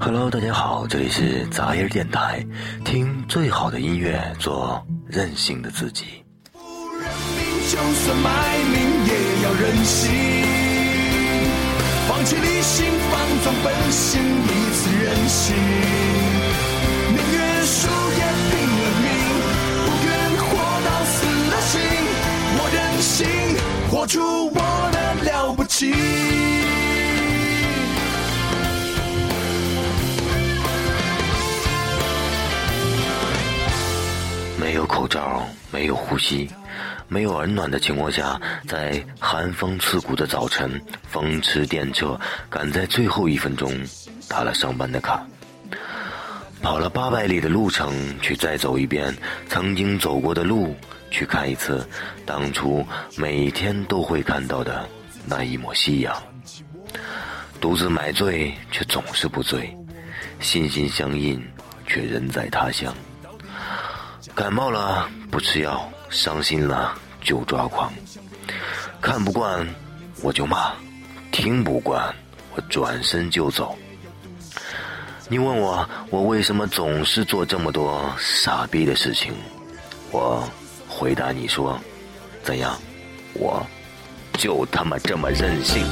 Hello，大家好，这里是杂音电台，听最好的音乐，做任性的自己。不认命，就算卖命也要任性，放弃理性，放纵本性，一次任性，宁愿输也拼了命，不愿活到死了心，我任性，活出我的了不起。罩，没有呼吸，没有耳暖的情况下，在寒风刺骨的早晨，风驰电掣，赶在最后一分钟打了上班的卡，跑了八百里的路程，去再走一遍曾经走过的路，去看一次当初每天都会看到的那一抹夕阳。独自买醉，却总是不醉；心心相印，却人在他乡。感冒了不吃药，伤心了就抓狂，看不惯我就骂，听不惯我转身就走。你问我我为什么总是做这么多傻逼的事情，我回答你说，怎样，我就他妈这么任性。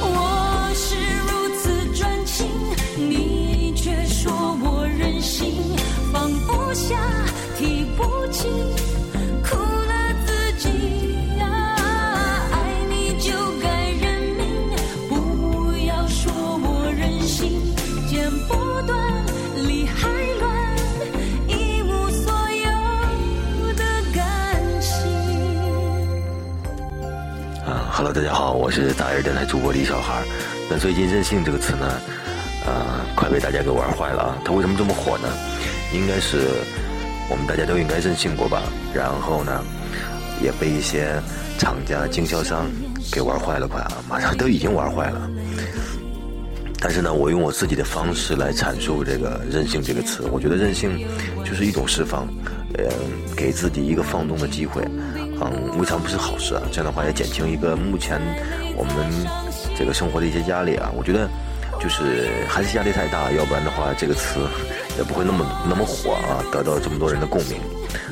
啊，Hello，，大家好，我是大人电台主播李小孩。那最近“任性”这个词呢，呃，快被大家给玩坏了啊！它为什么这么火呢？应该是我们大家都应该任性过吧？然后呢，也被一些厂家、经销商给玩坏了，快啊！马上都已经玩坏了。但是呢，我用我自己的方式来阐述这个“任性”这个词。我觉得任性就是一种释放，呃，给自己一个放纵的机会，嗯，未尝不是好事啊。这样的话也减轻一个目前我们这个生活的一些压力啊。我觉得就是还是压力太大，要不然的话这个词也不会那么那么火啊，得到这么多人的共鸣。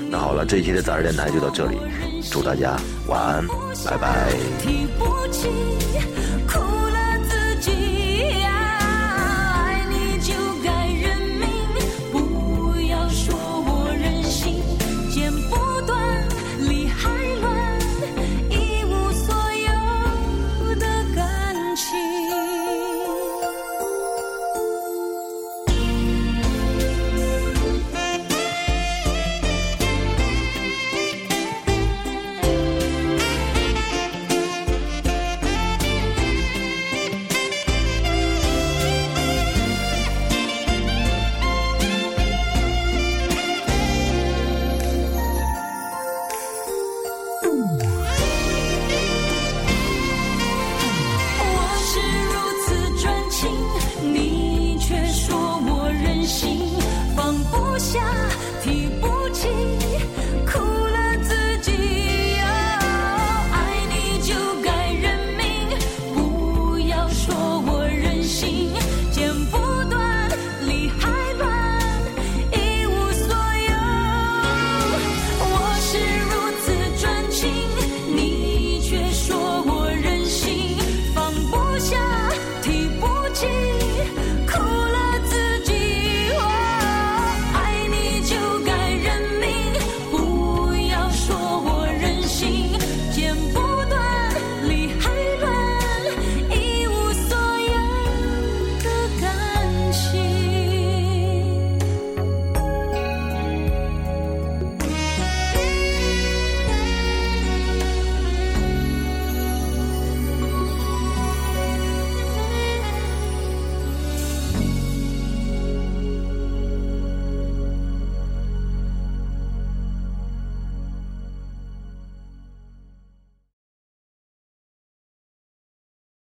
那好了，这一期的杂志电台就到这里，祝大家晚安，拜拜。